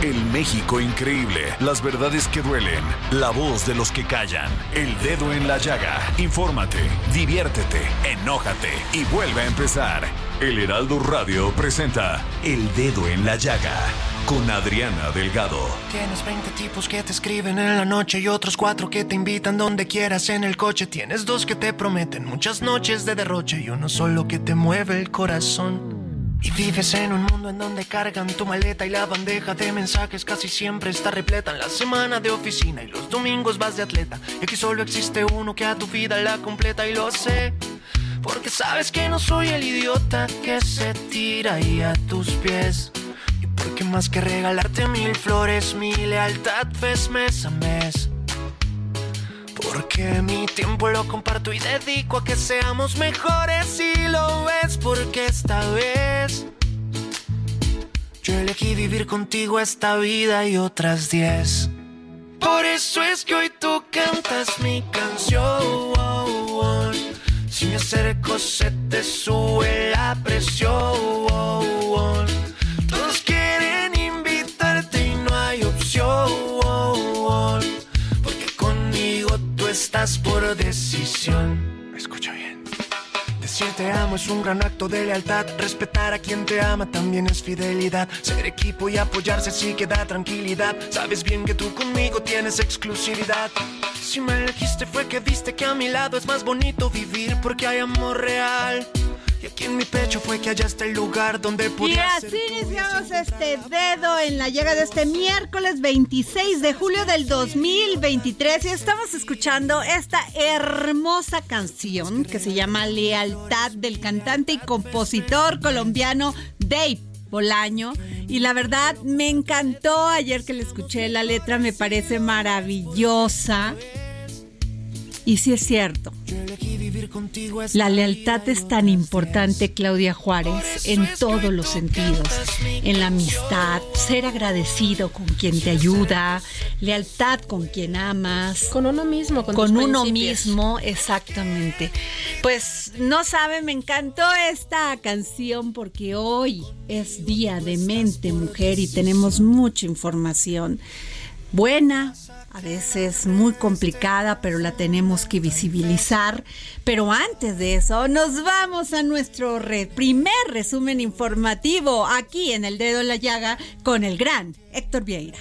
El México increíble, las verdades que duelen, la voz de los que callan, el dedo en la llaga. Infórmate, diviértete, enójate y vuelve a empezar. El Heraldo Radio presenta El Dedo en la Llaga con Adriana Delgado. Tienes 20 tipos que te escriben en la noche y otros cuatro que te invitan donde quieras en el coche. Tienes dos que te prometen muchas noches de derroche y uno solo que te mueve el corazón. Y vives en un mundo en donde cargan tu maleta y la bandeja de mensajes casi siempre está repleta en la semana de oficina y los domingos vas de atleta. Y aquí solo existe uno que a tu vida la completa y lo sé. Porque sabes que no soy el idiota que se tira ahí a tus pies. Y porque más que regalarte mil flores, mi lealtad ves mes a mes. Porque mi tiempo lo comparto y dedico a que seamos mejores y lo ves porque esta vez yo elegí vivir contigo esta vida y otras diez. Por eso es que hoy tú cantas mi canción. Si me acerco se te sube la presión. Estás por decisión. Escucha bien. Decir te amo es un gran acto de lealtad. Respetar a quien te ama también es fidelidad. Ser equipo y apoyarse sí que da tranquilidad. Sabes bien que tú conmigo tienes exclusividad. Si me elegiste fue que viste que a mi lado es más bonito vivir porque hay amor real. Y aquí en mi pecho fue que hallaste el lugar donde Y podía así iniciamos este dedo en la llegada de este miércoles 26 de julio del 2023 y estamos escuchando esta hermosa canción que se llama Lealtad del cantante y compositor colombiano Dave Bolaño. Y la verdad me encantó. Ayer que le escuché la letra me parece maravillosa y sí es cierto la lealtad es tan importante, Claudia Juárez, en todos los sentidos. En la amistad, ser agradecido con quien te ayuda, lealtad con quien amas. Con uno mismo, con, Con tus uno principios. mismo, exactamente. Pues no sabe, me encantó esta canción porque hoy es Día de Mente Mujer y tenemos mucha información buena, a veces muy complicada, pero la tenemos que visibilizar. Pero antes de eso, nos vamos a nuestro primer resumen informativo aquí en El Dedo en la Llaga con el gran Héctor Vieira.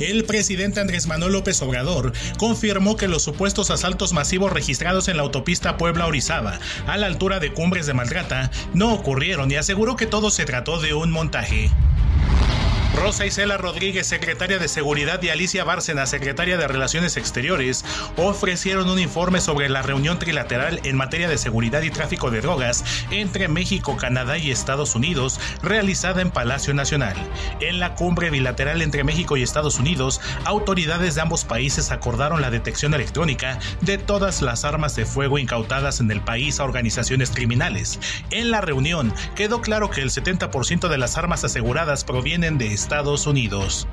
El presidente Andrés Manuel López Obrador confirmó que los supuestos asaltos masivos registrados en la autopista Puebla-Orizaba, a la altura de Cumbres de Maltrata, no ocurrieron y aseguró que todo se trató de un montaje. Rosa Isela Rodríguez, secretaria de Seguridad, y Alicia Bárcena, secretaria de Relaciones Exteriores, ofrecieron un informe sobre la reunión trilateral en materia de seguridad y tráfico de drogas entre México, Canadá y Estados Unidos, realizada en Palacio Nacional. En la cumbre bilateral entre México y Estados Unidos, autoridades de ambos países acordaron la detección electrónica de todas las armas de fuego incautadas en el país a organizaciones criminales. En la reunión quedó claro que el 70% de las armas aseguradas provienen de Estados Unidos.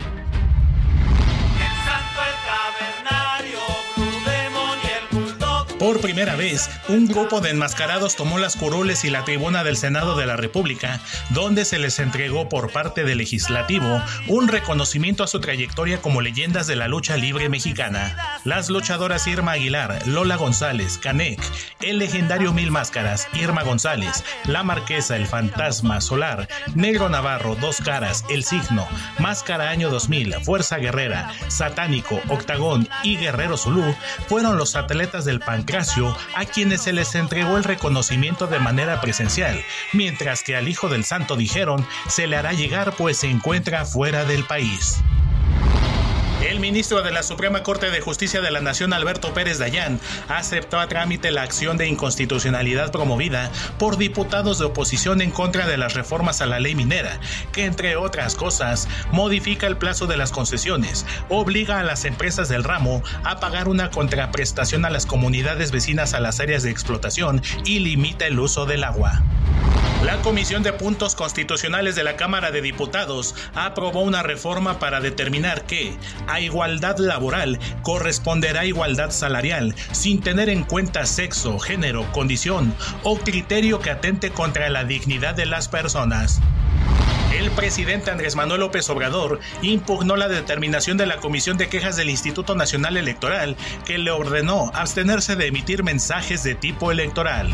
Por primera vez, un grupo de enmascarados tomó las curules y la tribuna del Senado de la República, donde se les entregó por parte del legislativo un reconocimiento a su trayectoria como leyendas de la lucha libre mexicana. Las luchadoras Irma Aguilar, Lola González, Canek, el legendario Mil Máscaras, Irma González, La Marquesa, El Fantasma, Solar, Negro Navarro, Dos Caras, El Signo, Máscara Año 2000, Fuerza Guerrera, Satánico, Octagón y Guerrero Zulú fueron los atletas del A quienes se les entregó el reconocimiento de manera presencial, mientras que al Hijo del Santo dijeron se le hará llegar pues se encuentra fuera del país. El ministro de la Suprema Corte de Justicia de la Nación, Alberto Pérez Dayán, aceptó a trámite la acción de inconstitucionalidad promovida por diputados de oposición en contra de las reformas a la ley minera, que entre otras cosas modifica el plazo de las concesiones, obliga a las empresas del ramo a pagar una contraprestación a las comunidades vecinas a las áreas de explotación y limita el uso del agua. La Comisión de Puntos Constitucionales de la Cámara de Diputados aprobó una reforma para determinar que a igualdad laboral corresponderá igualdad salarial, sin tener en cuenta sexo, género, condición o criterio que atente contra la dignidad de las personas. El presidente Andrés Manuel López Obrador impugnó la determinación de la Comisión de Quejas del Instituto Nacional Electoral que le ordenó abstenerse de emitir mensajes de tipo electoral.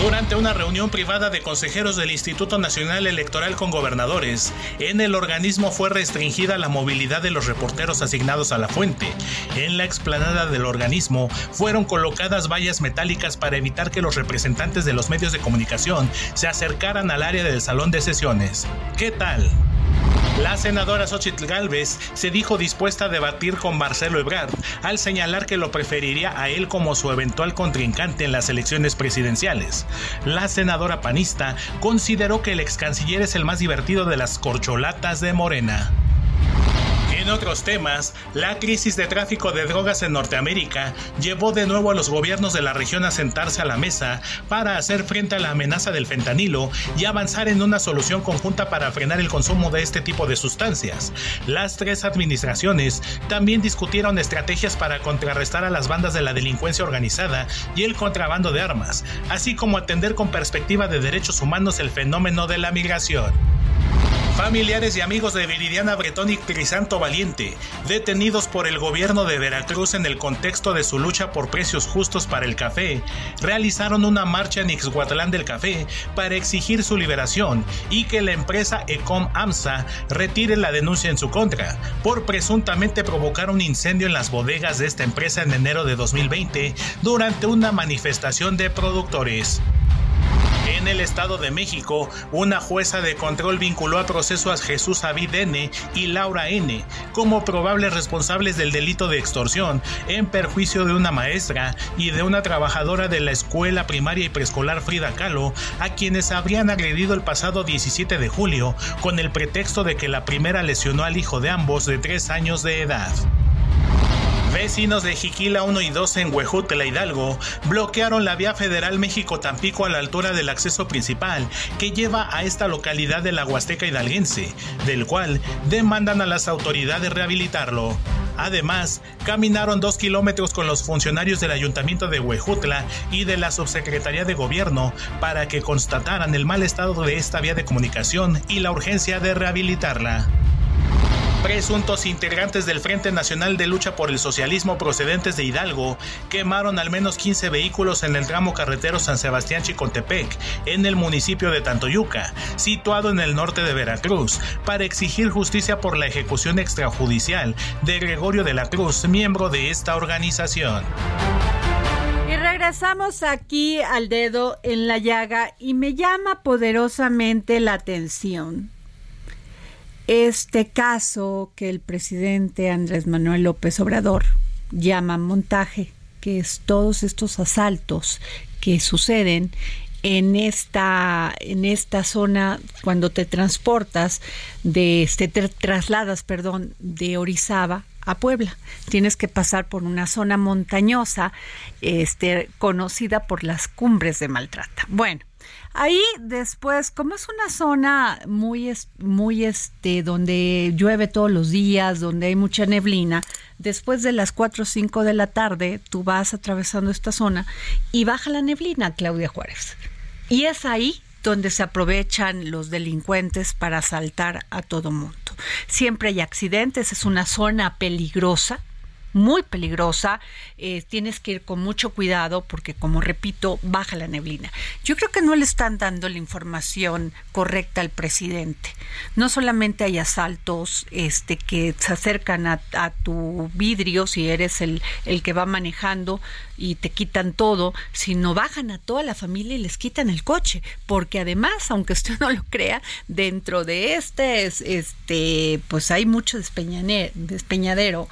Durante una reunión privada de consejeros del Instituto Nacional Electoral con gobernadores, en el organismo fue restringida la movilidad de los reporteros asignados a la fuente. En la explanada del organismo fueron colocadas vallas metálicas para evitar que los representantes de los medios de comunicación se acercaran al área del salón de sesiones. ¿Qué tal? La senadora Xochitl Galvez se dijo dispuesta a debatir con Marcelo Ebrard al señalar que lo preferiría a él como su eventual contrincante en las elecciones presidenciales. La senadora panista consideró que el ex canciller es el más divertido de las corcholatas de Morena. En otros temas, la crisis de tráfico de drogas en Norteamérica llevó de nuevo a los gobiernos de la región a sentarse a la mesa para hacer frente a la amenaza del fentanilo y avanzar en una solución conjunta para frenar el consumo de este tipo de sustancias. Las tres administraciones también discutieron estrategias para contrarrestar a las bandas de la delincuencia organizada y el contrabando de armas, así como atender con perspectiva de derechos humanos el fenómeno de la migración. Familiares y amigos de Viridiana Bretón y Crisanto Valiente, detenidos por el gobierno de Veracruz en el contexto de su lucha por precios justos para el café, realizaron una marcha en Ixhuatlán del Café para exigir su liberación y que la empresa Ecom AMSA retire la denuncia en su contra por presuntamente provocar un incendio en las bodegas de esta empresa en enero de 2020 durante una manifestación de productores. En el Estado de México, una jueza de control vinculó a proceso a Jesús David N. y Laura N. como probables responsables del delito de extorsión en perjuicio de una maestra y de una trabajadora de la escuela primaria y preescolar Frida Kahlo, a quienes habrían agredido el pasado 17 de julio con el pretexto de que la primera lesionó al hijo de ambos de tres años de edad. Vecinos de Jiquila 1 y 2 en Huejutla, Hidalgo, bloquearon la vía federal México-Tampico a la altura del acceso principal que lleva a esta localidad de la Huasteca hidalguense, del cual demandan a las autoridades rehabilitarlo. Además, caminaron dos kilómetros con los funcionarios del Ayuntamiento de Huejutla y de la Subsecretaría de Gobierno para que constataran el mal estado de esta vía de comunicación y la urgencia de rehabilitarla. Presuntos integrantes del Frente Nacional de Lucha por el Socialismo procedentes de Hidalgo quemaron al menos 15 vehículos en el tramo carretero San Sebastián Chicontepec, en el municipio de Tantoyuca, situado en el norte de Veracruz, para exigir justicia por la ejecución extrajudicial de Gregorio de la Cruz, miembro de esta organización. Y regresamos aquí al dedo en la llaga y me llama poderosamente la atención este caso que el presidente Andrés Manuel López Obrador llama montaje, que es todos estos asaltos que suceden en esta en esta zona cuando te transportas de este te trasladas, perdón, de Orizaba a Puebla. Tienes que pasar por una zona montañosa este conocida por las cumbres de Maltrata. Bueno, Ahí después, como es una zona muy, muy este, donde llueve todos los días, donde hay mucha neblina, después de las 4 o 5 de la tarde, tú vas atravesando esta zona y baja la neblina, Claudia Juárez. Y es ahí donde se aprovechan los delincuentes para asaltar a todo mundo. Siempre hay accidentes, es una zona peligrosa muy peligrosa, eh, tienes que ir con mucho cuidado porque, como repito, baja la neblina. Yo creo que no le están dando la información correcta al presidente. No solamente hay asaltos este, que se acercan a, tu vidrio si eres el, el que va manejando y te quitan todo, sino bajan a toda la familia y les quitan el coche, porque además, aunque usted no lo crea, dentro de este, este pues hay mucho despeñadero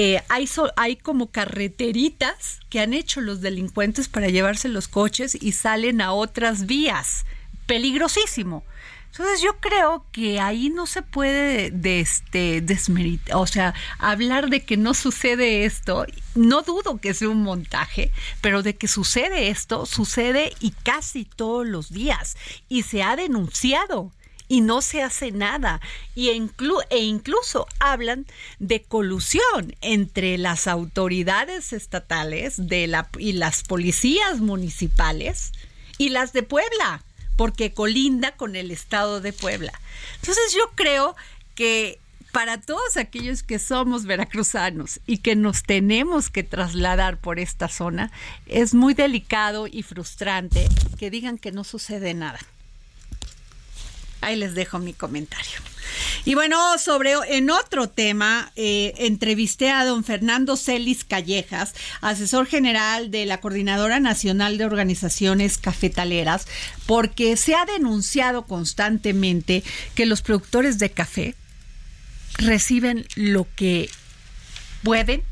eh, hay, hay como carreteritas que han hecho los delincuentes para llevarse los coches y salen a otras vías. Peligrosísimo. Entonces yo creo que ahí no se puede de este desmeritar, o sea, hablar de que no sucede esto, no dudo que sea un montaje, pero de que sucede esto, sucede y casi todos los días y se ha denunciado y no se hace nada. Y e incluso hablan de colusión entre las autoridades estatales de la, y las policías municipales y las de Puebla, porque colinda con el estado de Puebla. Entonces yo creo que para todos aquellos que somos veracruzanos y que nos tenemos que trasladar por esta zona, es muy delicado y frustrante que digan que no sucede nada. Ahí les dejo mi comentario. Y bueno, sobre en otro tema, eh, entrevisté a don Fernando Celis Callejas, asesor general de la Coordinadora Nacional de Organizaciones Cafetaleras, porque se ha denunciado constantemente que los productores de café reciben lo que pueden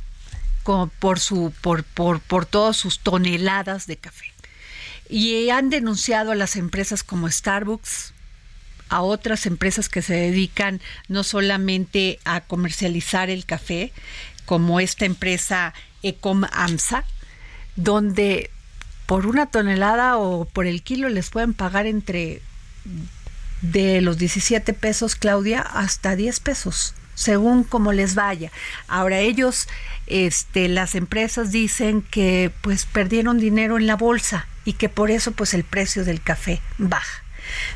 por su por, por, por todas sus toneladas de café. Y han denunciado a las empresas como Starbucks, a otras empresas que se dedican no solamente a comercializar el café, como esta empresa Ecom AMSA, donde por una tonelada o por el kilo les pueden pagar entre de los 17 pesos, Claudia, hasta 10 pesos, según como les vaya. Ahora ellos, este, las empresas dicen que pues perdieron dinero en la bolsa y que por eso pues el precio del café baja.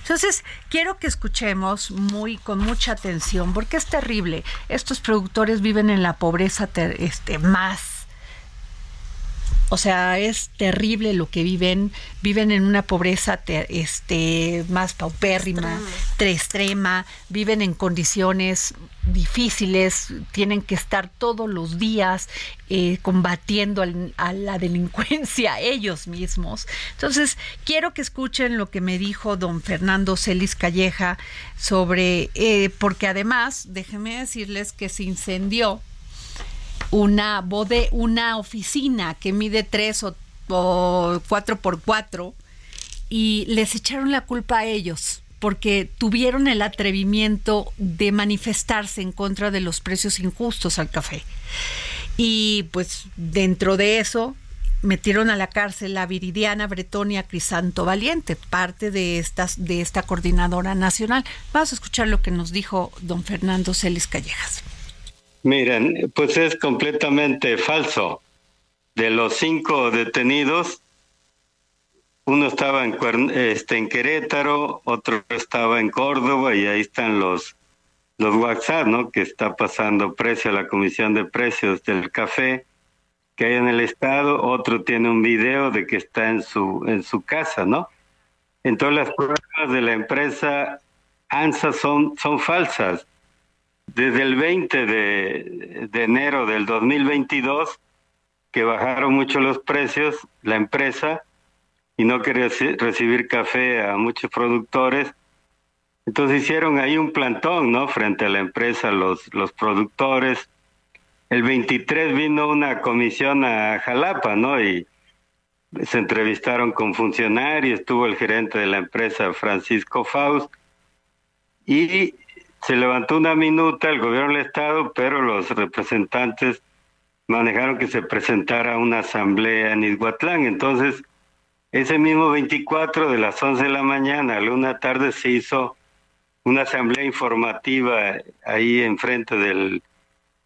Entonces, quiero que escuchemos muy con mucha atención porque es terrible. Estos productores viven en la pobreza este, más o sea, es terrible lo que viven, viven en una pobreza este más paupérrima, extrema. extrema, viven en condiciones difíciles, tienen que estar todos los días eh, combatiendo a la delincuencia ellos mismos. Entonces, quiero que escuchen lo que me dijo don Fernando Celis Calleja sobre, eh, porque además, déjenme decirles que se incendió una bode, una oficina que mide 3 o, o 4 por 4 y les echaron la culpa a ellos porque tuvieron el atrevimiento de manifestarse en contra de los precios injustos al café. Y pues dentro de eso metieron a la cárcel a Viridiana Bretonia Crisanto Valiente, parte de estas de esta coordinadora nacional. Vamos a escuchar lo que nos dijo don Fernando Celis Callejas. Miren, pues es completamente falso. De los cinco detenidos, uno estaba en, este, en Querétaro, otro estaba en Córdoba y ahí están los, los WhatsApp, ¿no? Que está pasando precio a la Comisión de Precios del Café que hay en el estado, otro tiene un video de que está en su en su casa, ¿no? Entonces las pruebas de la empresa ANSA son son falsas. Desde el 20 de, de enero del 2022 que bajaron mucho los precios, la empresa y no quería recibir café a muchos productores. Entonces hicieron ahí un plantón, ¿no? Frente a la empresa, los, los productores. El 23 vino una comisión a Jalapa, ¿no? Y se entrevistaron con funcionarios, estuvo el gerente de la empresa, Francisco Faust, y se levantó una minuta el gobierno del Estado, pero los representantes manejaron que se presentara una asamblea en Izhuatlán. Entonces, ese mismo 24 de las 11 de la mañana a la una tarde se hizo una asamblea informativa ahí enfrente del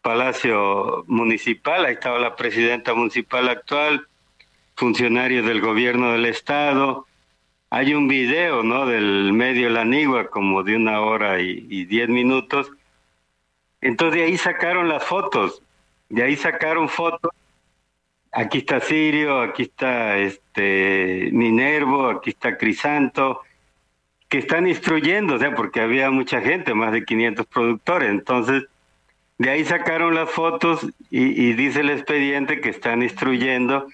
Palacio Municipal, ahí estaba la presidenta municipal actual, funcionarios del gobierno del estado, hay un video, ¿no? Del medio La Nigua, como de una hora y, diez minutos. Entonces de ahí sacaron las fotos, de ahí sacaron fotos. Aquí está Sirio, aquí está este Minervo, aquí está Crisanto, que están instruyendo, o sea, porque había mucha gente, más de 500 productores. Entonces, de ahí sacaron las fotos y, y dice el expediente que están instruyendo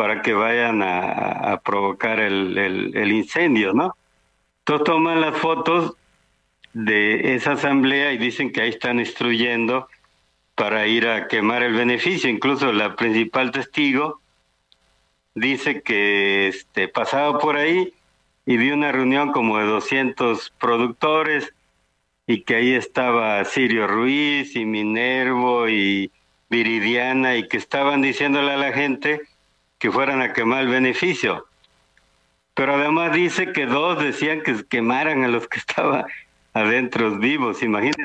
para que vayan a, provocar el, incendio, ¿no? Entonces toman las fotos de esa asamblea y dicen que ahí están instruyendo para ir a quemar el beneficio. Incluso la principal testigo dice que este, pasaba por ahí y vi una reunión como de 200 productores y que ahí estaba Sirio Ruiz y Minervo y Viridiana y que estaban diciéndole a la gente que fueran a quemar el beneficio. Pero además dice que dos decían que quemaran a los que estaban adentro vivos. Imagínense.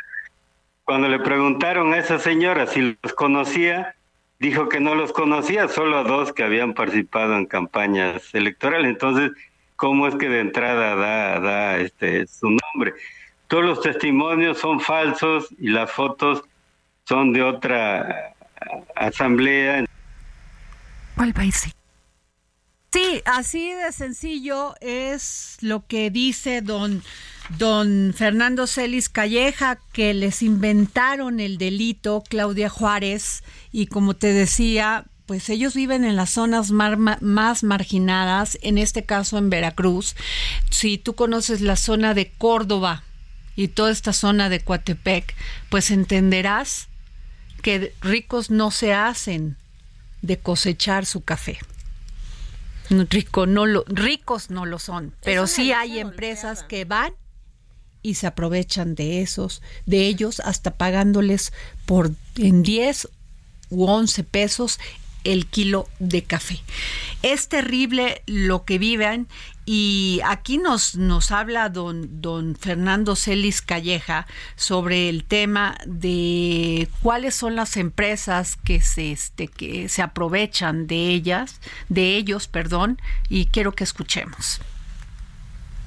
Cuando le preguntaron a esa señora si los conocía, dijo que no los conocía, solo a dos que habían participado en campañas electorales. Entonces, ¿cómo es que de entrada da, da este, su nombre? Todos los testimonios son falsos y las fotos son de otra asamblea. Sí, así de sencillo es lo que dice don, don Fernando Celis Calleja, que les inventaron el delito, Claudia Juárez, y como te decía, pues ellos viven en las zonas más marginadas, en este caso en Veracruz. Si tú conoces la zona de Córdoba y toda esta zona de Coatepec, pues entenderás que ricos no se hacen de cosechar su café. Rico, no lo, ricos no lo son, pero sí hay empresas que van y se aprovechan de esos, de ellos, hasta pagándoles por en 10 u 11 pesos el kilo de café. Es terrible lo que viven y aquí nos, nos habla don, don Fernando Celis Calleja sobre el tema de cuáles son las empresas que se, este, que se aprovechan de ellas, de ellos, perdón, y quiero que escuchemos.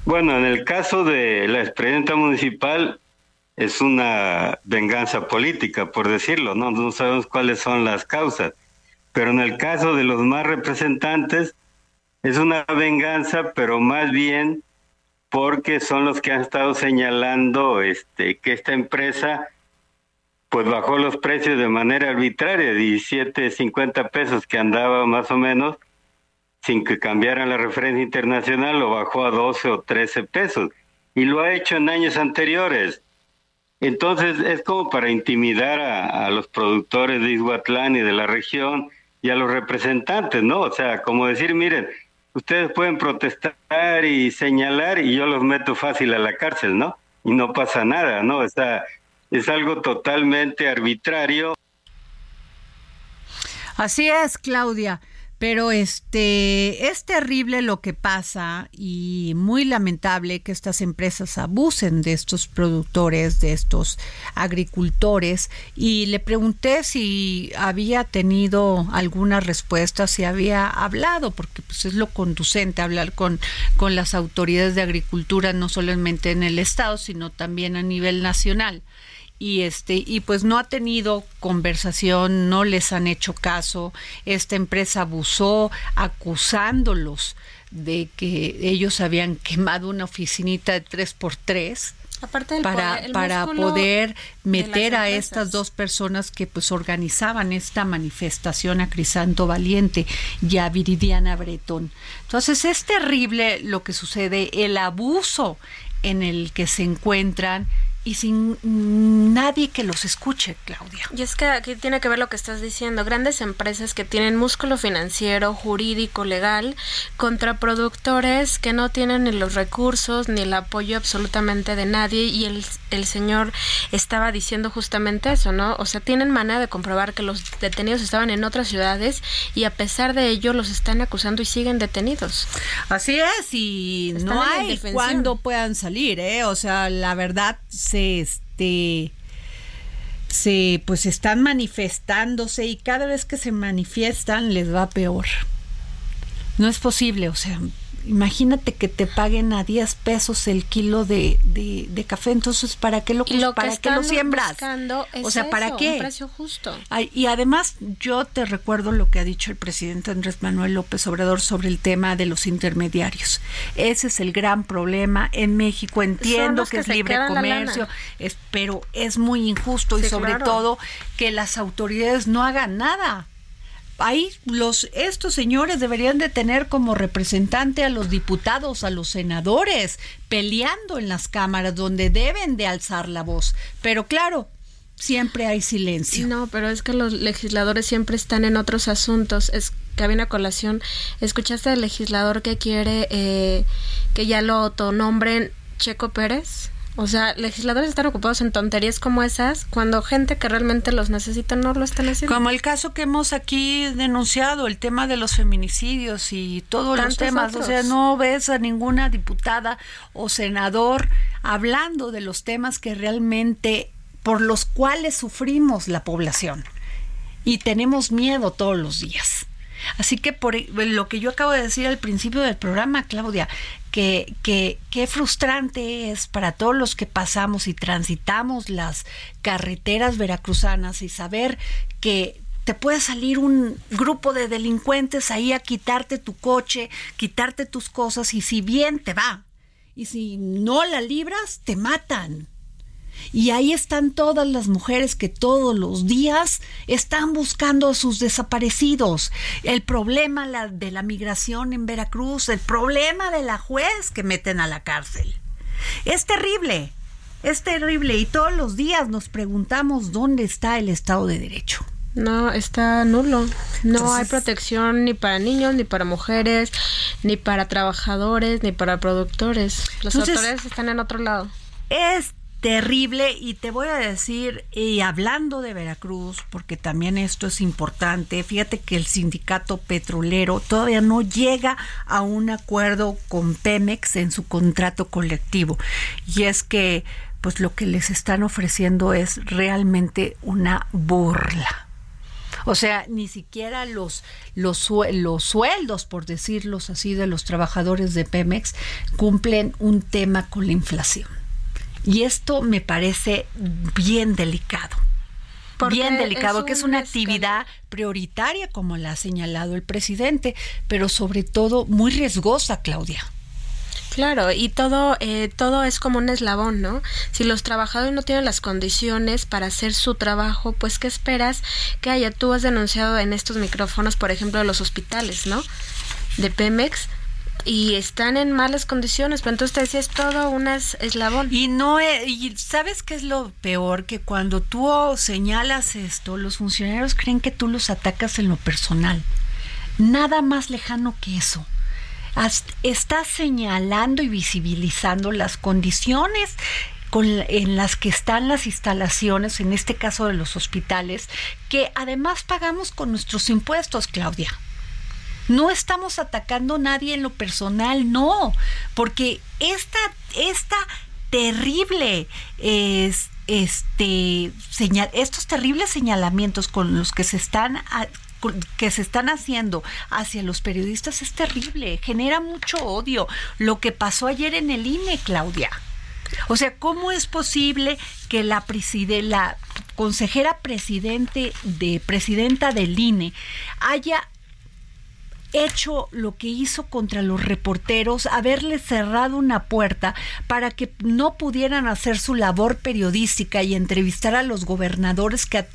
Bueno, en el caso de la expresidenta municipal es una venganza política, por decirlo, ¿no? No sabemos cuáles son las causas, pero en el caso de los más representantes, es una venganza, pero más bien porque son los que han estado señalando este, que esta empresa pues bajó los precios de manera arbitraria, 17, 50 pesos que andaba más o menos, sin que cambiaran la referencia internacional, lo bajó a 12 o 13 pesos. Y lo ha hecho en años anteriores. Entonces es como para intimidar a, a los productores de Izhuatlán y de la región y a los representantes, ¿no? O sea, como decir, miren, ustedes pueden protestar y señalar y yo los meto fácil a la cárcel, ¿no? Y no pasa nada, ¿no? O sea, es algo totalmente arbitrario. Así es, Claudia. Pero este es terrible lo que pasa y muy lamentable que estas empresas abusen de estos productores, de estos agricultores. Y le pregunté si había tenido alguna respuesta, si había hablado, porque pues es lo conducente hablar con, con las autoridades de agricultura, no solamente en el estado, sino también a nivel nacional y este y pues no ha tenido conversación, no les han hecho caso. Esta empresa abusó acusándolos de que ellos habían quemado una oficinita de tres por tres Aparte para, para poder meter a estas dos personas que pues organizaban esta manifestación a Crisanto Valiente y a Viridiana Bretón. Entonces es terrible lo que sucede, el abuso en el que se encuentran y sin nadie que los escuche, Claudia. Y es que aquí tiene que ver lo que estás diciendo. Grandes empresas que tienen músculo financiero, jurídico, legal, contra productores que no tienen ni los recursos ni el apoyo absolutamente de nadie. Y el, el señor estaba diciendo justamente eso, ¿no? O sea, tienen manera de comprobar que los detenidos estaban en otras ciudades y a pesar de ello los están acusando y siguen detenidos. Así es, y no hay cuándo puedan salir, ¿eh? O sea, la verdad se este se pues están manifestándose y cada vez que se manifiestan les va peor. No es posible, o sea, imagínate que te paguen a 10 pesos el kilo de, de, café, entonces ¿para qué lo, para qué lo siembras? o sea, ¿para qué? Un precio justo. y además yo te recuerdo lo que ha dicho el presidente Andrés Manuel López Obrador sobre el tema de los intermediarios. Ese es el gran problema en México. Entiendo que, es libre comercio, pero es muy injusto y sobre todo que las autoridades no hagan nada ahí los estos señores deberían de tener como representante a los diputados, a los senadores, peleando en las cámaras donde deben de alzar la voz. Pero claro, siempre hay silencio. No, pero es que los legisladores siempre están en otros asuntos. Es que había una colación. ¿Escuchaste al legislador que quiere eh, que ya lo autonombren Checo Pérez? O sea, legisladores están ocupados en tonterías como esas cuando gente que realmente los necesita no lo están haciendo. Como el caso que hemos aquí denunciado, el tema de los feminicidios y todos los temas. O sea, no ves a ninguna diputada o senador hablando de los temas que realmente por los cuales sufrimos la población y tenemos miedo todos los días. Así que por lo que yo acabo de decir al principio del programa, Claudia, que, que, qué frustrante es para todos los que pasamos y transitamos las carreteras veracruzanas y saber que te puede salir un grupo de delincuentes ahí a quitarte tu coche, quitarte tus cosas y si bien te va y si no la libras, te matan. Y ahí están todas las mujeres que todos los días están buscando a sus desaparecidos. El problema de la migración en Veracruz, el problema de la juez que meten a la cárcel. Es terrible, es terrible y todos los días nos preguntamos dónde está el Estado de Derecho. No, está nulo. No hay protección ni para niños, ni para mujeres, ni para trabajadores, ni para productores. Las autoridades están en otro lado. Es terrible y te voy a decir, y hablando de Veracruz, porque también esto es importante, fíjate que el sindicato petrolero todavía no llega a un acuerdo con Pemex en su contrato colectivo. Y es que pues lo que les están ofreciendo es realmente una burla. O sea, ni siquiera los, los, los, sueldos, por decirlos así, de los trabajadores de Pemex cumplen un tema con la inflación. Y esto me parece bien delicado. bien delicado, que es una actividad prioritaria, como la ha señalado el presidente, pero sobre todo muy riesgosa, Claudia. Claro, y todo, eh, todo es como un eslabón, ¿no? Si los trabajadores no tienen las condiciones para hacer su trabajo, pues ¿qué esperas que haya? Tú has denunciado en estos micrófonos, por ejemplo, de los hospitales, ¿no? De Pemex, y están en malas condiciones, pero entonces te decía, es todo un eslabón. Y no, y sabes qué es lo peor, que cuando tú señalas esto, los funcionarios creen que tú los atacas en lo personal. Nada más lejano que eso. Estás señalando y visibilizando las condiciones en las que están las instalaciones, en este caso de los hospitales, que además pagamos con nuestros impuestos, Claudia. No estamos atacando a nadie en lo personal, no, porque esta, esta terrible es, este señal, estos terribles señalamientos con los que se están que se están haciendo hacia los periodistas es terrible, genera mucho odio. Lo que pasó ayer en el INE, Claudia. O sea, ¿cómo es posible que la, la consejera presidente de presidenta del INE haya hecho lo que hizo contra los reporteros, haberles cerrado una puerta para que no pudieran hacer su labor periodística y entrevistar a los gobernadores que,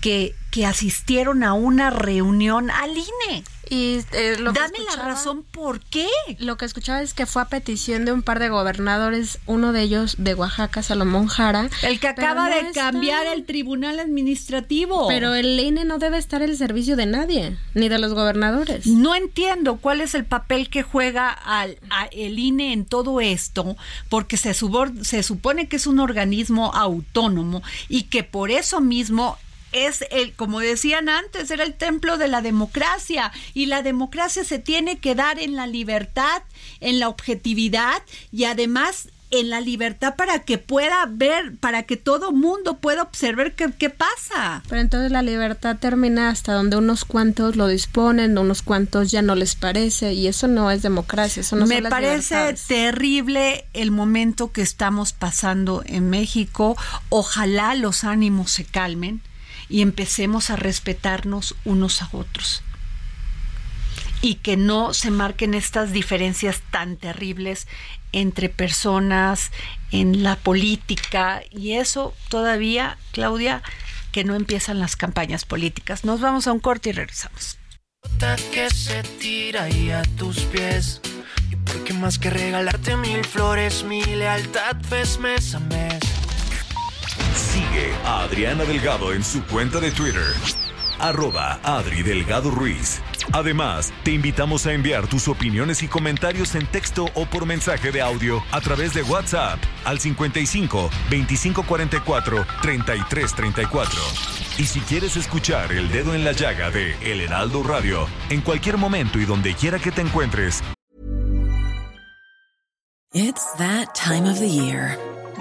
que, que asistieron a una reunión al INE. Y eh, Dame la razón por qué. Lo que escuchaba es que fue a petición de un par de gobernadores, uno de ellos de Oaxaca, Salomón Jara. El que acaba de cambiar el tribunal administrativo. Pero el INE no debe estar el servicio de nadie, ni de los gobernadores. No entiendo cuál es el papel que juega al, el INE en todo esto, porque se, se supone que es un organismo autónomo y que por eso mismo es el, como decían antes, era el templo de la democracia y la democracia se tiene que dar en la libertad, en la objetividad y además en la libertad para que pueda ver, para que todo mundo pueda observar qué, pasa. Pero entonces la libertad termina hasta donde unos cuantos lo disponen, unos cuantos ya no les parece y eso no es democracia, eso no Me parece terrible el momento que estamos pasando en México. Ojalá los ánimos se calmen y empecemos a respetarnos unos a otros. Y que no se marquen estas diferencias tan terribles entre personas, en la política, y eso todavía, Claudia, que no empiezan las campañas políticas. Nos vamos a un corte y regresamos. Que se tira ahí a tus pies. Y porque más que regalarte mil flores, mi lealtad ves mes a mes. Sigue a Adriana Delgado en su cuenta de Twitter, arroba Adri Delgado Ruiz. Además, te invitamos a enviar tus opiniones y comentarios en texto o por mensaje de audio a través de WhatsApp al 55 2544 3334. Y si quieres escuchar El Dedo en la Llaga de El Heraldo Radio, en cualquier momento y donde quiera que te encuentres. It's that time of the year.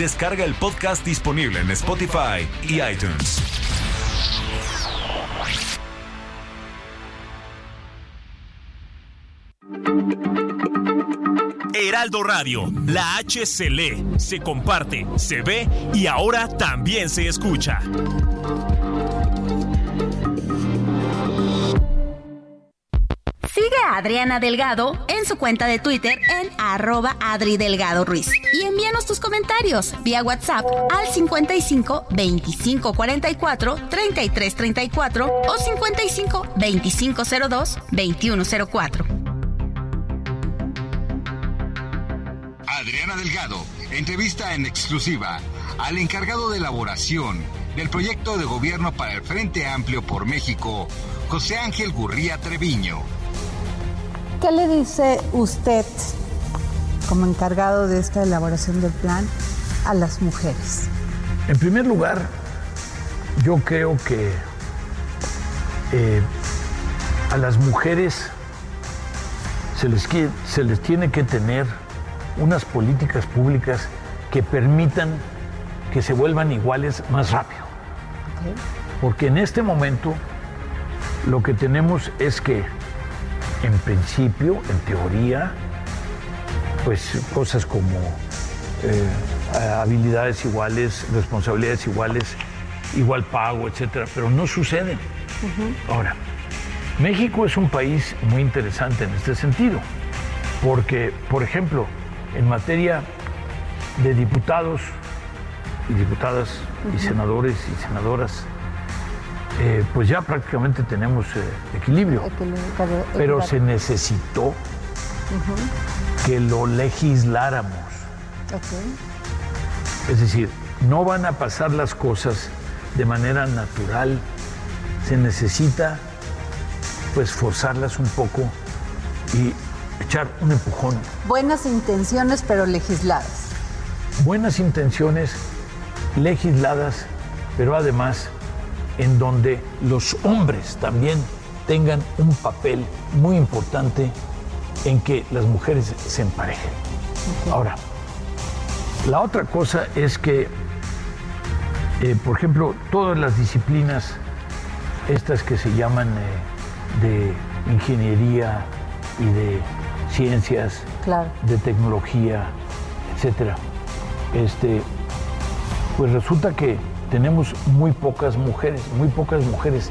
Descarga el podcast disponible en Spotify y iTunes. Heraldo Radio, la H se lee, se comparte, se ve y ahora también se escucha. Sigue a Adriana Delgado en su cuenta de Twitter en arroba Adri Delgado Ruiz. Y envíanos tus comentarios vía WhatsApp al 55 25 44 33 34 o 55 25 02 21 04. Adriana Delgado entrevista en exclusiva al encargado de elaboración del proyecto de gobierno para el Frente Amplio por México, José Ángel Gurría Treviño. ¿Qué le dice usted como encargado de esta elaboración del plan a las mujeres? En primer lugar, yo creo que eh, a las mujeres se les, se les tiene que tener unas políticas públicas que permitan que se vuelvan iguales más rápido. Porque en este momento lo que tenemos es que en principio, en teoría, pues cosas como eh, habilidades iguales, responsabilidades iguales, igual pago, etcétera, pero no suceden. Ahora, México es un país muy interesante en este sentido, porque, por ejemplo, en materia de diputados y diputadas y senadores y senadoras, eh, pues ya prácticamente tenemos eh, equilibrio. Pero se necesitó que lo legisláramos. Es decir, no van a pasar las cosas de manera natural. Se necesita pues forzarlas un poco y echar un empujón. Buenas intenciones pero legisladas. Buenas intenciones legisladas, pero además en donde los hombres también tengan un papel muy importante en que las mujeres se emparejen. Ahora, la otra cosa es que, eh, por ejemplo, todas las disciplinas, estas que se llaman eh, de ingeniería y de ciencias, de tecnología, etcétera. Este, pues resulta que tenemos muy pocas mujeres, muy pocas mujeres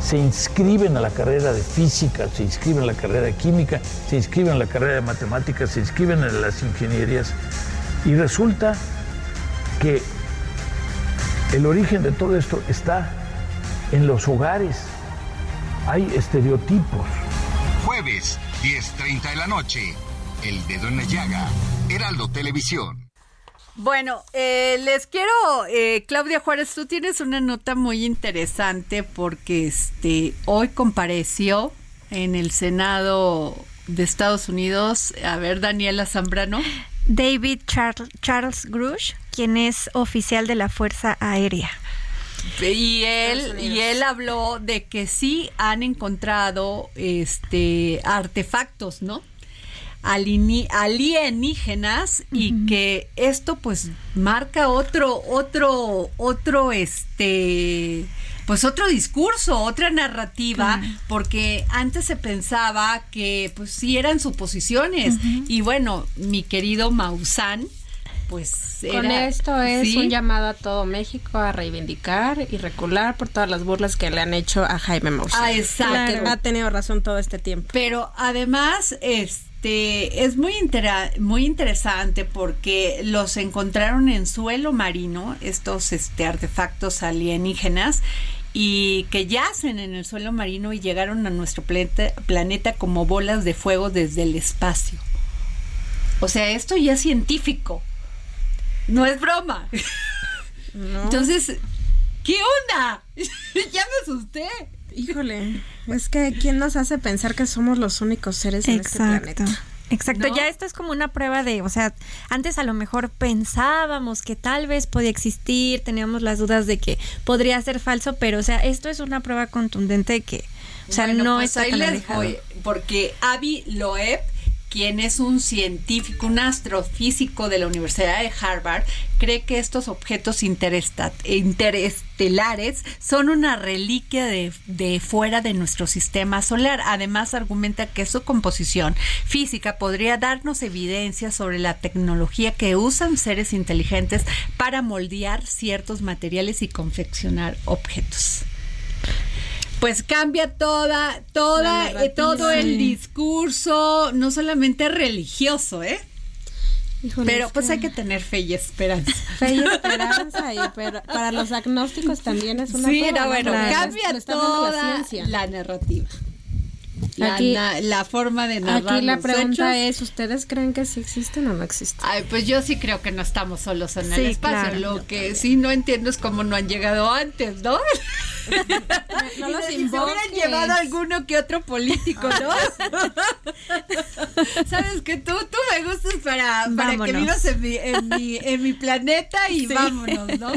se inscriben a la carrera de física, se inscriben a la carrera de química, se inscriben a la carrera de matemáticas, se inscriben en las ingenierías y resulta que el origen de todo esto está en los hogares. Hay estereotipos. Jueves, 10.30 de la noche. El dedo en la llaga. Heraldo Televisión. Bueno, eh, les quiero, eh, Claudia Juárez, tú tienes una nota muy interesante porque este hoy compareció en el Senado de Estados Unidos, a ver, Daniela Zambrano. David Charles, Charles Grush, quien es oficial de la Fuerza Aérea. Y él, y él habló de que sí han encontrado este artefactos, ¿no? Alienígenas y que esto pues marca otro otro otro este pues otro discurso, otra narrativa, porque antes se pensaba que pues sí eran suposiciones y bueno, mi querido Maussan pues con esto es un llamado a todo México a reivindicar y recular por todas las burlas que le han hecho a Jaime Maussan. Ah, exacto. ha tenido razón todo este tiempo. Pero además, este este, es muy, muy interesante porque los encontraron en suelo marino, estos este, artefactos alienígenas, y que yacen en el suelo marino y llegaron a nuestro planeta, planeta como bolas de fuego desde el espacio. O sea, esto ya es científico. No es broma. Entonces, ¿qué onda? ya me asusté. Híjole, es que ¿quién nos hace pensar que somos los únicos seres en este planeta? Exacto, ya esto es como una prueba de, o sea, antes a lo mejor pensábamos que tal vez podía existir, teníamos las dudas de que podría ser falso, pero o sea, esto es una prueba contundente de que, o sea, no pues está tan porque Avi Loeb quien es un científico, un astrofísico de la Universidad de Harvard, cree que estos objetos interestelares son una reliquia de, de, fuera de nuestro sistema solar. Además, argumenta que su composición física podría darnos evidencia sobre la tecnología que usan seres inteligentes para moldear ciertos materiales y confeccionar objetos pues cambia toda, toda, eh, todo el discurso, no solamente religioso, ¿eh? pero pues hay que tener fe y esperanza. Fe y esperanza, y pero para los agnósticos también es una Sí, bueno, cambia toda la, la narrativa. La, la, forma de narrar Aquí la pregunta es, ¿ustedes creen que sí existen o no existen? Ay, pues yo sí creo que no estamos solos en el espacio. Lo que sí no entiendo es cómo no han llegado antes, ¿no? no los si se hubieran llevado alguno que otro político, ¿no? Sabes que tú, tú me gustas para, para que vivas en mi, en, mi, en mi planeta y vámonos, ¿no?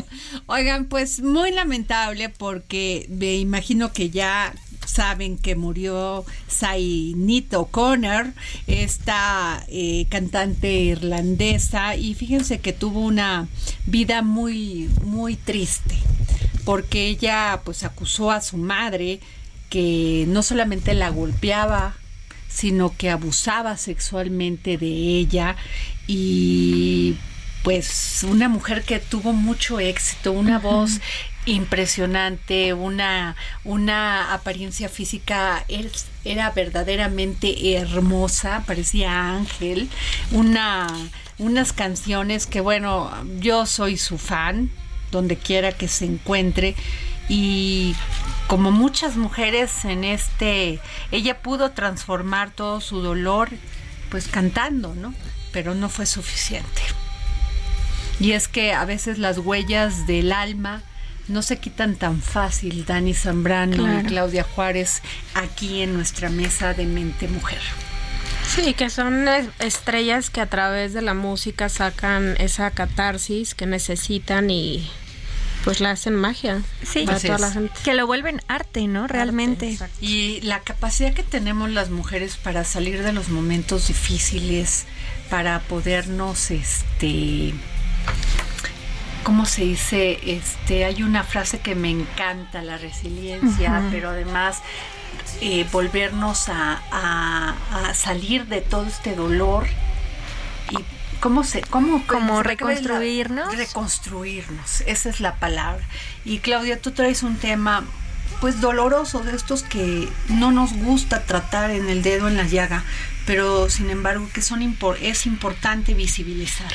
Oigan, pues muy lamentable porque me imagino que ya saben que murió Sainit O'Connor, esta eh, cantante irlandesa, y fíjense que tuvo una vida muy, muy triste, porque ella pues acusó a su madre que no solamente la golpeaba, sino que abusaba sexualmente de ella y pues una mujer que tuvo mucho éxito, una voz impresionante, una, una apariencia física era verdaderamente hermosa, parecía ángel, una, unas canciones que bueno, yo soy su fan, donde quiera que se encuentre, y como muchas mujeres en este, ella pudo transformar todo su dolor pues cantando, ¿no? Pero no fue suficiente. Y es que a veces las huellas del alma no se quitan tan fácil Dani Zambrano y Claudia Juárez aquí en nuestra mesa de mente mujer. Sí, que son estrellas que a través de la música sacan esa catarsis que necesitan y pues la hacen magia sí, para toda la gente. Que lo vuelven arte, ¿no? Realmente. y la capacidad que tenemos las mujeres para salir de los momentos difíciles, para podernos este ¿cómo se dice? Este, hay una frase que me encanta, la resiliencia, pero además eh, volvernos a, a, salir de todo este dolor y cómo se cómo como reconstruirnos. reconstruirnos esa es la palabra. Y Claudia tú traes un tema pues doloroso de estos que no nos gusta tratar en el dedo en la llaga pero sin embargo que son es importante visibilizar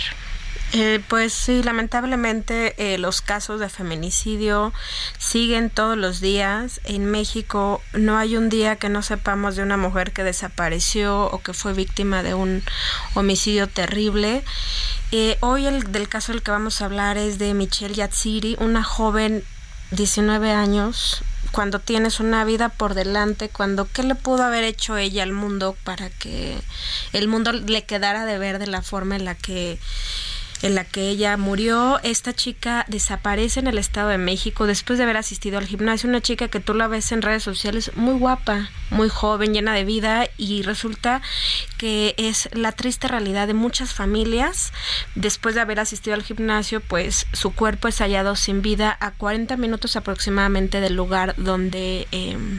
eh, pues sí, lamentablemente eh, los casos de feminicidio siguen todos los días. En México no hay un día que no sepamos de una mujer que desapareció o que fue víctima de un homicidio terrible. Eh, hoy el del caso del que vamos a hablar es de Michelle Yatsiri, una joven 19 años, cuando tienes una vida por delante, cuando qué le pudo haber hecho ella al mundo para que el mundo le quedara de ver de la forma en la que en la que ella murió. Esta chica desaparece en el Estado de México después de haber asistido al gimnasio. Una chica que tú la ves en redes sociales muy guapa, muy joven, llena de vida y resulta que es la triste realidad de muchas familias. Después de haber asistido al gimnasio, pues su cuerpo es hallado sin vida a 40 minutos aproximadamente del lugar donde, em,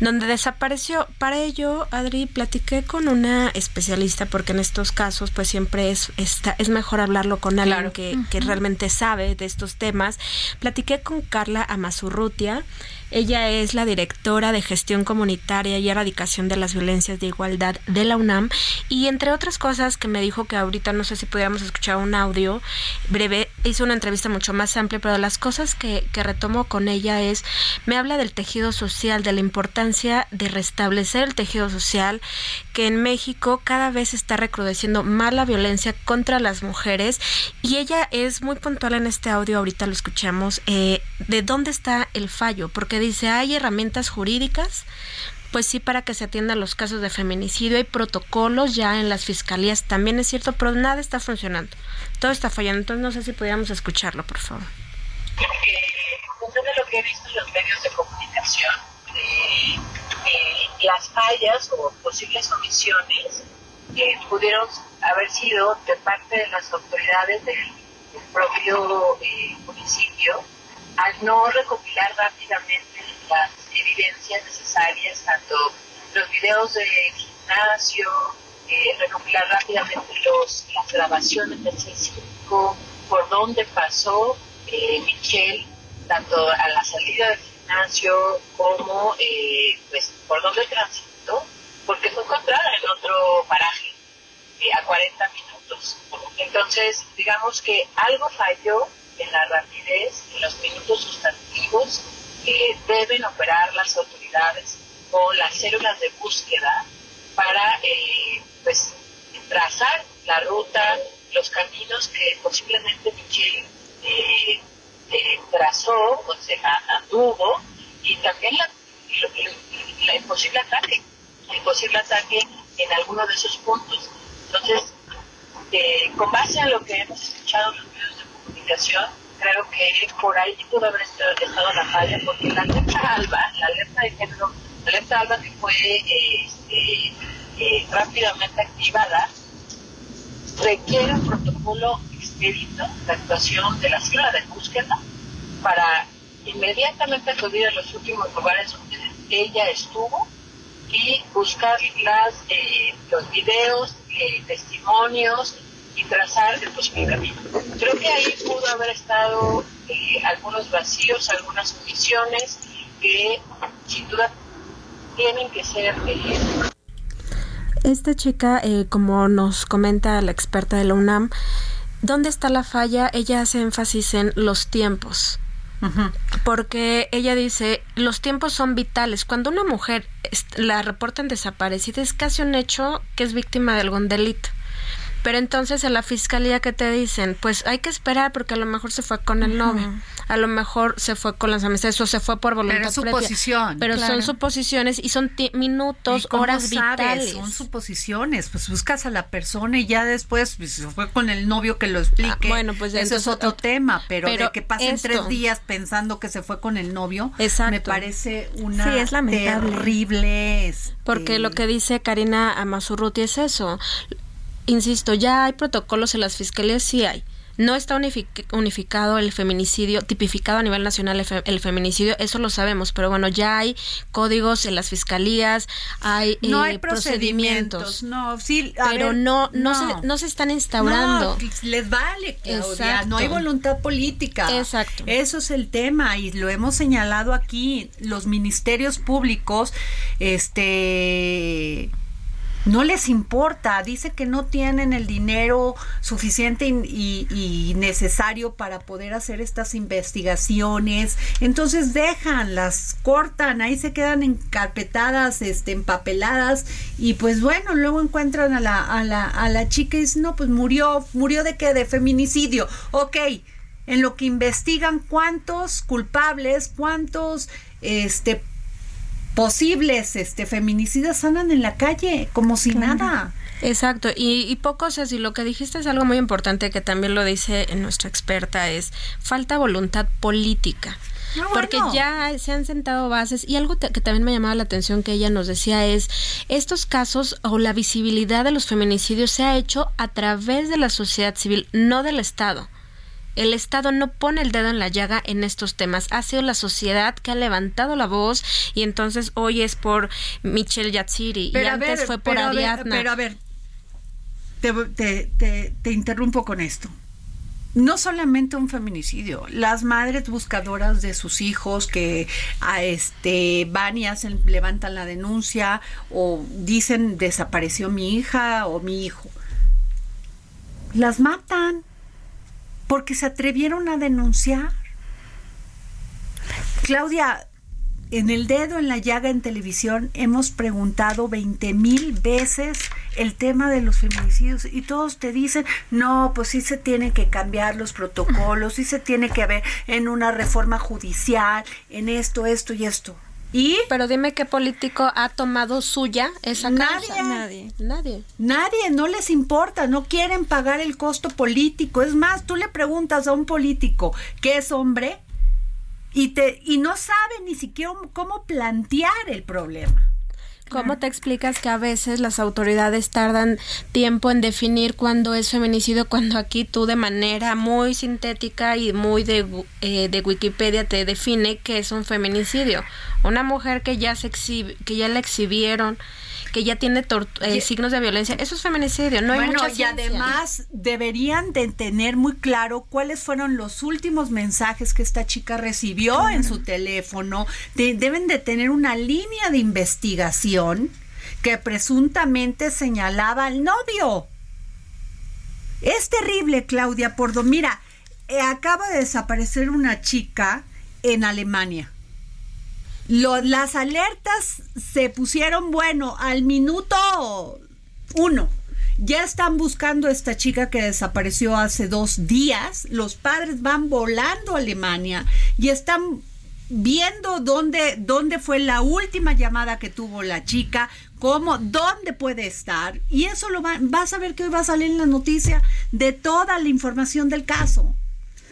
donde desapareció. Para ello, Adri, platiqué con una especialista porque en estos casos pues siempre es, está, es mejor hablar con alguien que, realmente sabe de estos temas. Platiqué con Carla Amazurrutia. Ella es la directora de gestión comunitaria y erradicación de las violencias de igualdad de la UNAM. Y entre otras cosas que me dijo que ahorita no sé si pudiéramos escuchar un audio breve, hizo una entrevista mucho más amplia, pero las cosas que, que retomo con ella es, me habla del tejido social, de la importancia de restablecer el tejido social, que en México cada vez está recrudeciendo más la violencia contra las mujeres. Y ella es muy puntual en este audio, ahorita lo escuchamos, eh, de dónde está el fallo, porque dice, hay herramientas jurídicas, pues sí, para que se atiendan los casos de feminicidio, hay protocolos ya en las fiscalías, también es cierto, pero nada está funcionando, todo está fallando, entonces no sé si podríamos escucharlo, por favor. Eh, de lo que he visto en los medios de comunicación, eh, las fallas o posibles omisiones que pudieron haber sido de parte de las autoridades del, propio eh, municipio al no recopilar rápidamente las evidencias necesarias, tanto los videos de gimnasio, eh, recopilar rápidamente los, las grabaciones del C5, por dónde pasó eh, Michelle, tanto a la salida del gimnasio como eh, pues por dónde transitó, porque fue encontrada en otro paraje eh, a 40 minutos. Entonces, digamos que algo falló en la rapidez, en los minutos sustantivos que deben operar las autoridades con las células de búsqueda para eh, pues trazar la ruta, los caminos que posiblemente Michelle eh, eh, trazó, o sea, anduvo, y también la, el posible ataque, el posible ataque en alguno de esos puntos. Entonces, eh, con base a lo que hemos escuchado los medios creo que por ahí pudo haber estado la falla, porque la alerta alba, la alerta de género, la alerta alba que fue este, eh, rápidamente activada, requiere un protocolo expedito de actuación de la célula de búsqueda para inmediatamente acudir a los últimos lugares donde ella estuvo y buscar las, eh, los videos, eh, testimonios y trazar el posible camino. Creo que ahí pudo haber estado eh, algunos vacíos, algunas omisiones que sin duda tienen que ser... Esta chica, como nos comenta la experta de la UNAM, ¿dónde está la falla? Ella hace énfasis en los tiempos porque ella dice, los tiempos son vitales. Cuando una mujer la reportan desaparecida es casi un hecho que es víctima de algún delito. Pero entonces en la fiscalía que te dicen, pues hay que esperar porque a lo mejor se fue con el novio, a lo mejor se fue con las amistades o se fue por voluntad Pero suposición. Pero son suposiciones y son minutos, horas vitales. Son suposiciones, pues buscas a la persona y ya después pues, se fue con el novio que lo explique. Ah, bueno, pues eso es otro tema, pero, de que pasen tres días pensando que se fue con el novio, me parece una sí, es terrible. Porque lo este que dice Karina Amazurruti es eso insisto, ya hay protocolos en las fiscalías, sí hay. No está unificado el feminicidio, tipificado a nivel nacional el, feminicidio, eso lo sabemos, pero bueno, ya hay códigos en las fiscalías, hay, no hay eh, procedimientos, no, sí, pero no, no, Se, no se están instaurando. les vale, Claudia, no hay voluntad política. Exacto. Eso es el tema y lo hemos señalado aquí, los ministerios públicos, este no les importa, dice que no tienen el dinero suficiente y, necesario para poder hacer estas investigaciones, entonces dejan, las cortan, ahí se quedan encarpetadas, este, empapeladas y pues bueno, luego encuentran a la, a la, a la chica y dicen, no, pues murió, murió de qué, de feminicidio, ok, en lo que investigan cuántos culpables, cuántos este posibles este feminicidas andan en la calle como si nada. Exacto, y, y poco, o sea, si lo que dijiste es algo muy importante que también lo dice nuestra experta, es falta voluntad política. Ah, porque ya se han sentado bases y algo que también me llamaba la atención que ella nos decía es estos casos o la visibilidad de los feminicidios se ha hecho a través de la sociedad civil, no del Estado el Estado no pone el dedo en la llaga en estos temas. Ha sido la sociedad que ha levantado la voz y entonces hoy es por Michelle Yatsiri y antes fue por Ariadna. pero a ver, te, te, interrumpo con esto no solamente un feminicidio, las madres buscadoras de sus hijos que a este van y hacen, levantan la denuncia o dicen desapareció mi hija o mi hijo. Las matan porque se atrevieron a denunciar. Claudia, en el dedo en la llaga en televisión hemos preguntado 20 mil veces el tema de los feminicidios y todos te dicen, no, pues sí se tienen que cambiar los protocolos, sí se tiene que ver en una reforma judicial, en esto, esto y esto. ¿Y? Pero dime qué político ha tomado suya esa nadie, Nadie. Nadie. Nadie, no les importa, no quieren pagar el costo político. Es más, tú le preguntas a un político que es hombre y te y no sabe ni siquiera cómo plantear el problema. ¿Cómo te explicas que a veces las autoridades tardan tiempo en definir cuándo es feminicidio cuando aquí tú de manera muy sintética y muy de, eh, de Wikipedia te define que es un feminicidio? Una mujer que ya se exhibe, que ya la exhibieron que ya tiene eh, signos de violencia, eso es feminicidio, no hay y además deberían de tener muy claro cuáles fueron los últimos mensajes que esta chica recibió en su teléfono, deben de tener una línea de investigación que presuntamente señalaba al novio. Es terrible, Claudia, por mira, eh, acaba de desaparecer una chica en Alemania las alertas se pusieron, bueno, al minuto uno. Ya están buscando a esta chica que desapareció hace dos días. Los padres van volando a Alemania y están viendo dónde, dónde fue la última llamada que tuvo la chica, cómo, dónde puede estar. Y eso lo vas a ver que hoy va a salir en la noticia de toda la información del caso.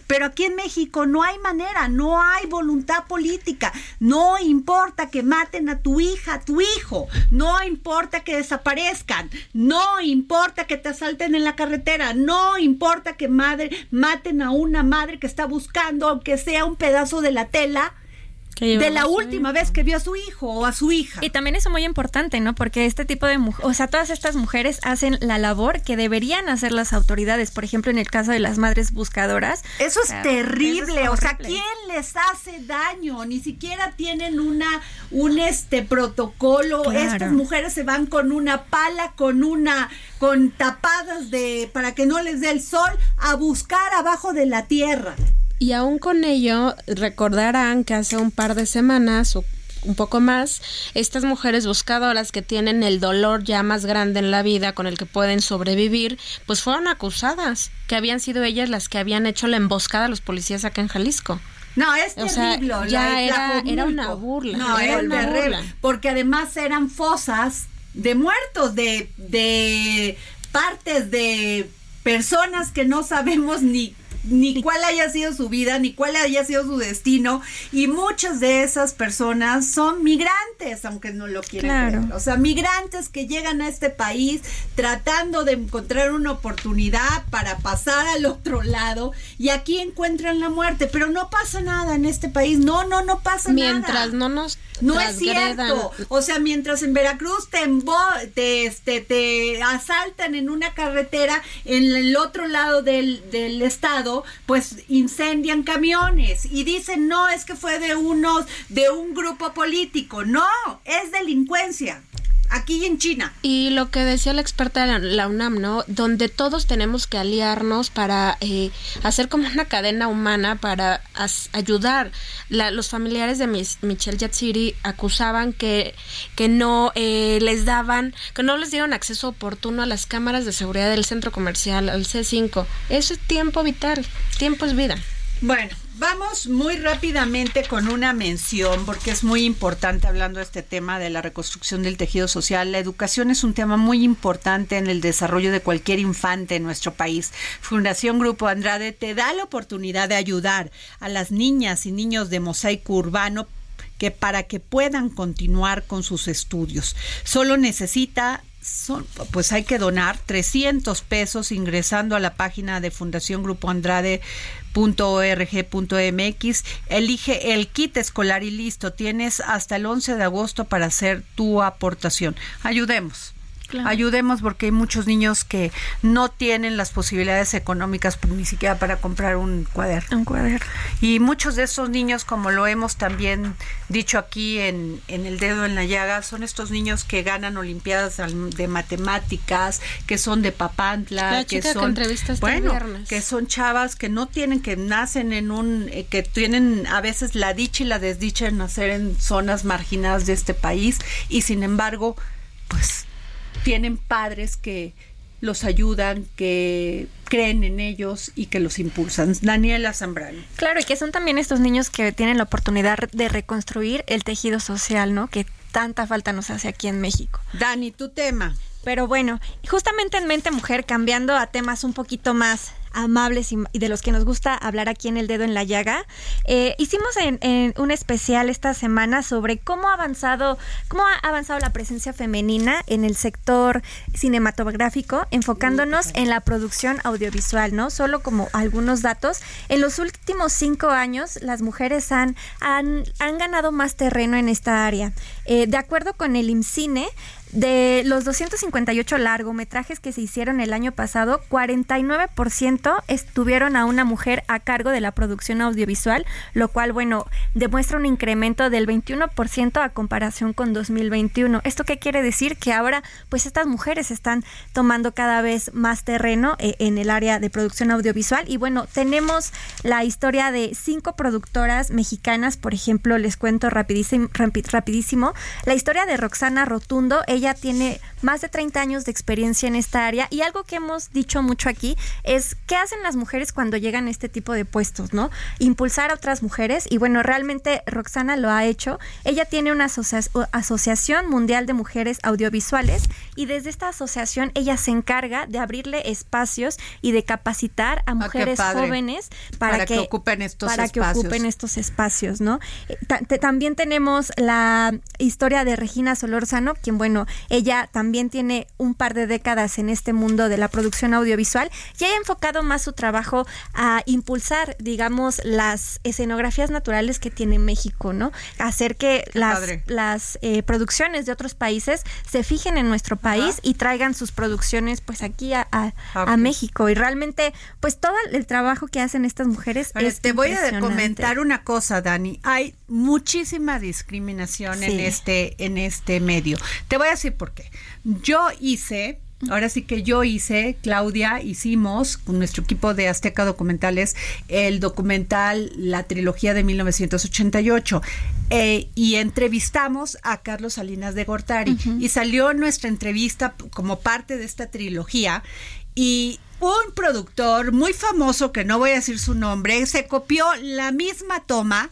Pero aquí en México no hay manera, no hay voluntad política. No importa que maten a tu hija, a tu hijo. No importa que desaparezcan. No importa que te asalten en la carretera. No importa que madre, maten a una madre que está buscando, aunque sea un pedazo de la tela de la última vez que vio a su hijo o a su hija. Y también es muy importante, ¿no? Porque este tipo de mujeres, o sea, todas estas mujeres hacen la labor que deberían hacer las autoridades. Por ejemplo, en el caso de las madres buscadoras. Eso es terrible. o sea, ¿quién les hace daño? Ni siquiera tienen una, un este protocolo. Estas mujeres se van con una pala, con una, con tapadas de, para que no les dé el sol, a buscar abajo de la tierra. Y aún con ello, recordarán que hace un par de semanas o un poco más, estas mujeres buscadoras que tienen el dolor ya más grande en la vida con el que pueden sobrevivir, pues fueron acusadas, que habían sido ellas las que habían hecho la emboscada a los policías acá en Jalisco. No, es terrible. ya era, era, una burla. No, era, terrible. Porque además eran fosas de muertos, de, de partes de personas que no sabemos ni ni cuál haya sido su vida, ni cuál haya sido su destino. Y muchas de esas personas son migrantes, aunque no lo quieran creer. O sea, migrantes que llegan a este país tratando de encontrar una oportunidad para pasar al otro lado y aquí encuentran la muerte. Pero no pasa nada en este país. No, no, no pasa nada. Mientras no nos no es cierto. O sea, mientras en Veracruz te, te, este, te asaltan en una carretera, en el otro lado del, del estado, pues incendian camiones y dicen, no, es que fue de unos, de un grupo político. No, es delincuencia aquí en China. Y lo que decía la experta de la UNAM, ¿no? Donde todos tenemos que aliarnos para eh, hacer como una cadena humana para ayudar. los familiares de Michelle Yatsiri acusaban que, que no eh, les daban, que no les dieron acceso oportuno a las cámaras de seguridad del centro comercial, al C5. Eso es tiempo vital, tiempo es vida. Bueno, Vamos muy rápidamente con una mención, porque es muy importante hablando de este tema de la reconstrucción del tejido social. La educación es un tema muy importante en el desarrollo de cualquier infante en nuestro país. Fundación Grupo Andrade te da la oportunidad de ayudar a las niñas y niños de mosaico urbano que para que puedan continuar con sus estudios. Solo necesita son, pues hay que donar 300 pesos ingresando a la página de Fundación Grupo Andrade .org.mx, elige el kit escolar y listo. Tienes hasta el 11 de agosto para hacer tu aportación. Ayudemos. Ayudemos porque hay muchos niños que no tienen las posibilidades económicas ni siquiera para comprar un cuaderno. Un cuaderno. Y muchos de esos niños, como lo hemos también dicho aquí en, en El Dedo en la Llaga, son estos niños que ganan Olimpiadas de Matemáticas, que son de Papantla, que son bueno, que son chavas que no tienen, que nacen en un, eh, que tienen a veces la dicha y la desdicha de nacer en zonas marginadas de este país y sin embargo, pues tienen padres que los ayudan, que creen en ellos y que los impulsan. Daniela Zambrano. Claro, y que son también estos niños que tienen la oportunidad de reconstruir el tejido social, ¿no? Que tanta falta nos hace aquí en México. Dani, tu tema. Pero bueno, justamente en Mente Mujer, cambiando a temas un poquito más amables y, de los que nos gusta hablar aquí en El Dedo en la Llaga. Eh, hicimos en, un especial esta semana sobre cómo ha avanzado, cómo ha avanzado la presencia femenina en el sector cinematográfico, enfocándonos en la producción audiovisual, ¿no? Solo como algunos datos. En los últimos cinco años, las mujeres han, han, ganado más terreno en esta área. Eh, de acuerdo con el IMCINE, de los 258 largometrajes que se hicieron el año pasado, 49% estuvieron a una mujer a cargo de la producción audiovisual, lo cual, bueno, demuestra un incremento del 21% a comparación con 2021. ¿Esto qué quiere decir? Que ahora, pues estas mujeres están tomando cada vez más terreno eh, en el área de producción audiovisual. Y bueno, tenemos la historia de cinco productoras mexicanas, por ejemplo, les cuento rapidísimo, rapidísimo la historia de Roxana Rotundo ella tiene más de 30 años de experiencia en esta área y algo que hemos dicho mucho aquí es qué hacen las mujeres cuando llegan a este tipo de puestos, ¿no? Impulsar a otras mujeres y bueno, realmente Roxana lo ha hecho. Ella tiene una asociación mundial de mujeres audiovisuales y desde esta asociación ella se encarga de abrirle espacios y de capacitar a ah, mujeres jóvenes para, que, ocupen estos para que ocupen estos espacios, ¿no? Eh, también tenemos la historia de Regina Solórzano, quien bueno, ella también tiene un par de décadas en este mundo de la producción audiovisual y ha enfocado más su trabajo a impulsar, digamos, las escenografías naturales que tiene México, ¿no? Hacer que las, las eh, producciones de otros países se fijen en nuestro país y traigan sus producciones pues aquí a, México. Y realmente, pues todo el trabajo que hacen estas mujeres es Te voy a comentar una cosa, Dani. Hay muchísima discriminación en este en este medio. Te voy a decir por qué. Yo hice Ahora sí que yo hice, Claudia, hicimos con nuestro equipo de Azteca Documentales el documental La trilogía de 1988 eh, y entrevistamos a Carlos Salinas de Gortari y salió nuestra entrevista como parte de esta trilogía y un productor muy famoso, que no voy a decir su nombre, se copió la misma toma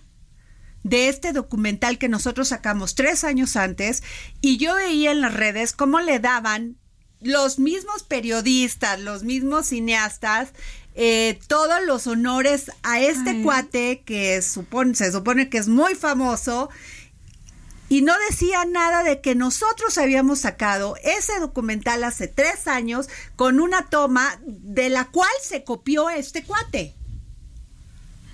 de este documental que nosotros sacamos tres años antes y yo veía en las redes cómo le daban los mismos periodistas, los mismos cineastas, eh, todos los honores a este cuate que supone, se supone que es muy famoso y no decía nada de que nosotros habíamos sacado ese documental hace tres años con una toma de la cual se copió este cuate.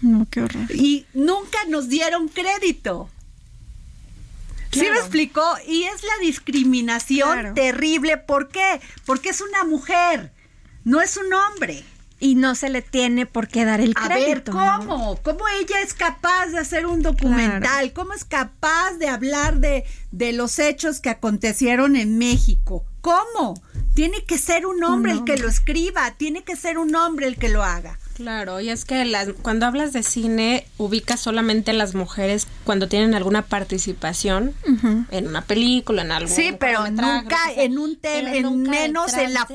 No, qué horror. Y nunca nos dieron crédito. ¿Sí me explicó? Y es la discriminación terrible. ¿Por qué? Porque es una mujer, no es un hombre y no se le tiene por qué dar el crédito. A ver, ¿cómo? ¿Cómo ella es capaz de hacer un documental? ¿Cómo es capaz de hablar de, de los hechos que acontecieron en México? ¿Cómo? Tiene que ser un hombre el que lo escriba, tiene que ser un hombre el que lo haga. Claro, y es que las, cuando hablas de cine, ubicas solamente a las mujeres cuando tienen alguna participación en una película, en algo. Sí, pero nunca en un tema, en menos en la,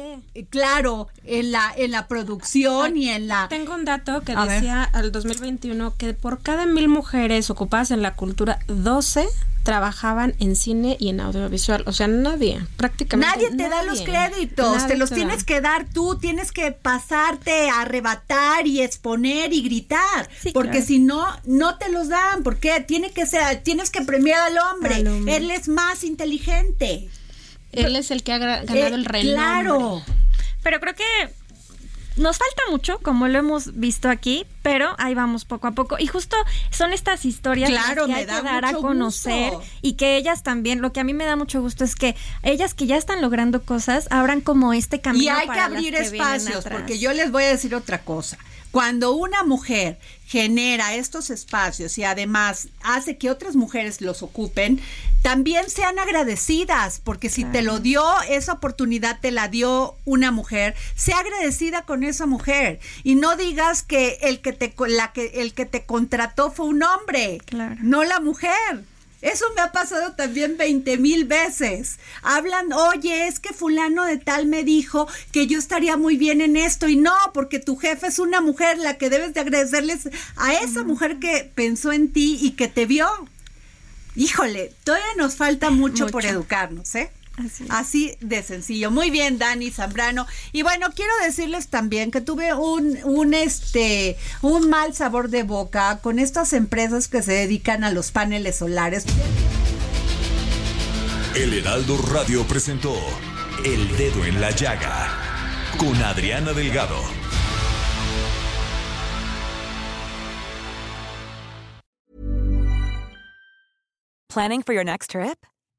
claro, en la, en la producción y en la. Tengo un dato que decía al 2021 que por cada mil mujeres ocupadas en la cultura, 12 trabajaban en cine y en audiovisual. O sea, nadie, prácticamente. Nadie te da los créditos, te los tienes que dar tú, tienes que pasarte a arrebatar y exponer y gritar, porque si no, no te los dan, porque tiene que ser, tienes que premiar al hombre, él es más inteligente. Él es el que ha ganado eh, el reino. Claro. Pero creo que nos falta mucho, como lo hemos visto aquí, pero ahí vamos poco a poco. Y justo son estas historias que hay que dar a conocer y que ellas también, lo que a mí me da mucho gusto es que ellas que ya están logrando cosas, abran como este camino. Y hay que abrir espacios, porque yo les voy a decir otra cosa. Cuando una mujer genera estos espacios y además hace que otras mujeres los ocupen, también sean agradecidas, porque si te lo dio, esa oportunidad te la dio una mujer, sea agradecida con esa mujer. Y no digas que el que te, la que, el que te contrató fue un hombre, no la mujer. Eso me ha pasado también 20 mil veces. Hablan, oye, es que fulano de tal me dijo que yo estaría muy bien en esto y no, porque tu jefe es una mujer, la que debes de agradecerles a esa mujer que pensó en ti y que te vio. Híjole, todavía nos falta mucho. por educarnos, ¿eh? Así. de sencillo. Muy bien, Dani Zambrano. Y bueno, quiero decirles también que tuve un, un, este, un mal sabor de boca con estas empresas que se dedican a los paneles solares. El Heraldo Radio presentó El Dedo en la Llaga con Adriana Delgado. ¿Planning for your next trip?